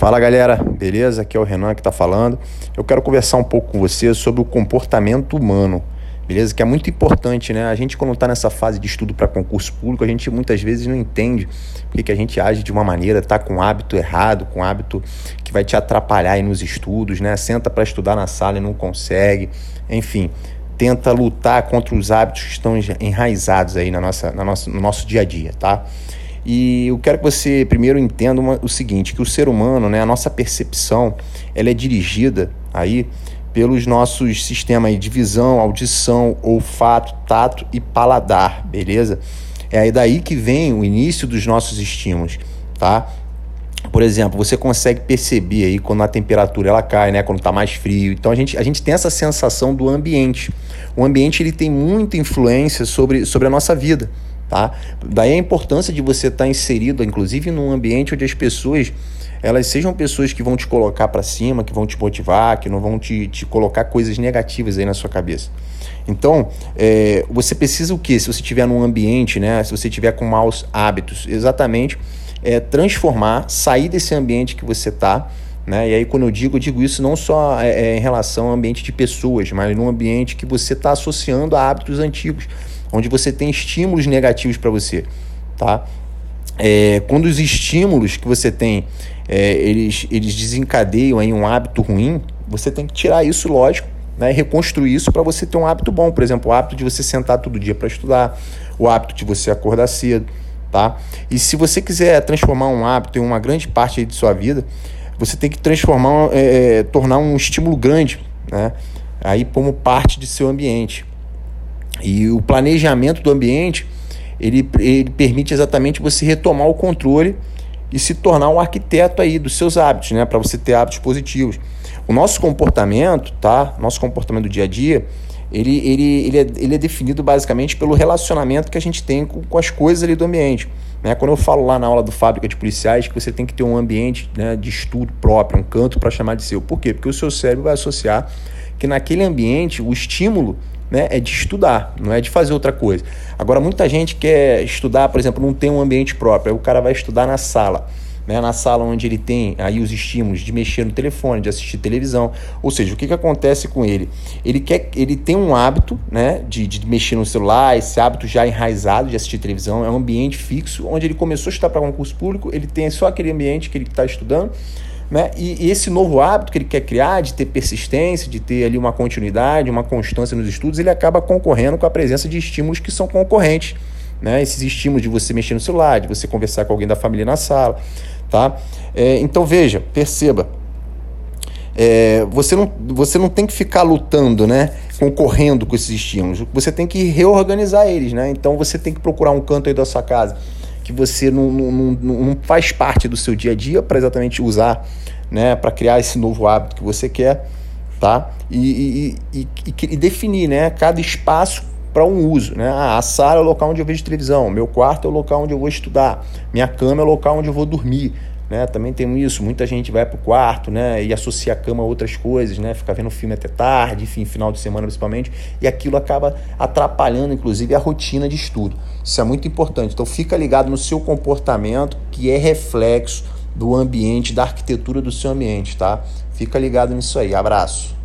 Fala galera, beleza? Aqui é o Renan que está falando. Eu quero conversar um pouco com você sobre o comportamento humano, beleza? Que é muito importante, né? A gente, quando está nessa fase de estudo para concurso público, a gente muitas vezes não entende porque que a gente age de uma maneira, tá com um hábito errado, com um hábito que vai te atrapalhar aí nos estudos, né? Senta para estudar na sala e não consegue, enfim. Tenta lutar contra os hábitos que estão enraizados aí na nossa, na nossa, no nosso dia a dia, tá? E eu quero que você primeiro entenda uma, o seguinte, que o ser humano, né, a nossa percepção, ela é dirigida aí pelos nossos sistemas de visão, audição, olfato, tato e paladar, beleza? É aí daí que vem o início dos nossos estímulos, tá? Por exemplo, você consegue perceber aí quando a temperatura ela cai, né, quando está mais frio. Então a gente, a gente tem essa sensação do ambiente. O ambiente ele tem muita influência sobre, sobre a nossa vida. Tá? Daí a importância de você estar tá inserido, inclusive, num ambiente onde as pessoas elas sejam pessoas que vão te colocar para cima, que vão te motivar, que não vão te, te colocar coisas negativas aí na sua cabeça. Então, é, você precisa o que? Se você estiver num ambiente, né? Se você estiver com maus hábitos, exatamente é, transformar, sair desse ambiente que você está. Né? E aí, quando eu digo, eu digo isso não só é, é em relação ao ambiente de pessoas, mas num ambiente que você está associando a hábitos antigos onde você tem estímulos negativos para você, tá? É, quando os estímulos que você tem, é, eles, eles desencadeiam aí um hábito ruim, você tem que tirar isso, lógico, né, e reconstruir isso para você ter um hábito bom. Por exemplo, o hábito de você sentar todo dia para estudar, o hábito de você acordar cedo, tá? E se você quiser transformar um hábito em uma grande parte de sua vida, você tem que transformar, é, é, tornar um estímulo grande, né? Aí como parte de seu ambiente. E o planejamento do ambiente, ele, ele permite exatamente você retomar o controle e se tornar um arquiteto aí dos seus hábitos, né, para você ter hábitos positivos. O nosso comportamento, tá? Nosso comportamento do dia a dia, ele, ele, ele, é, ele é definido basicamente pelo relacionamento que a gente tem com, com as coisas ali do ambiente. Né? Quando eu falo lá na aula do Fábrica de Policiais que você tem que ter um ambiente né, de estudo próprio, um canto para chamar de seu. Por quê? Porque o seu cérebro vai associar que naquele ambiente o estímulo né, é de estudar, não é de fazer outra coisa. Agora, muita gente quer estudar, por exemplo, não tem um ambiente próprio, aí o cara vai estudar na sala. Né, na sala onde ele tem aí os estímulos de mexer no telefone, de assistir televisão. Ou seja, o que, que acontece com ele? Ele quer, ele tem um hábito né, de, de mexer no celular, esse hábito já enraizado de assistir televisão, é um ambiente fixo, onde ele começou a estudar para concurso público, ele tem só aquele ambiente que ele está estudando, né? E, e, esse novo hábito que ele quer criar, de ter persistência, de ter ali uma continuidade, uma constância nos estudos, ele acaba concorrendo com a presença de estímulos que são concorrentes. Né? Esses estímulos de você mexer no celular, de você conversar com alguém da família na sala. Tá? É, então veja, perceba. É, você, não, você não tem que ficar lutando, né? concorrendo com esses estímulos. Você tem que reorganizar eles. Né? Então você tem que procurar um canto aí da sua casa que você não, não, não, não faz parte do seu dia a dia para exatamente usar, né, para criar esse novo hábito que você quer, tá? E, e, e, e definir, né, cada espaço para um uso, né? Ah, a sala é o local onde eu vejo televisão, meu quarto é o local onde eu vou estudar, minha cama é o local onde eu vou dormir, né? Também tem isso, muita gente vai para o quarto, né? E associa a cama a outras coisas, né? Fica vendo filme até tarde, enfim, final de semana principalmente, e aquilo acaba atrapalhando, inclusive, a rotina de estudo. Isso é muito importante. Então, fica ligado no seu comportamento, que é reflexo do ambiente, da arquitetura do seu ambiente, tá? Fica ligado nisso aí. Abraço.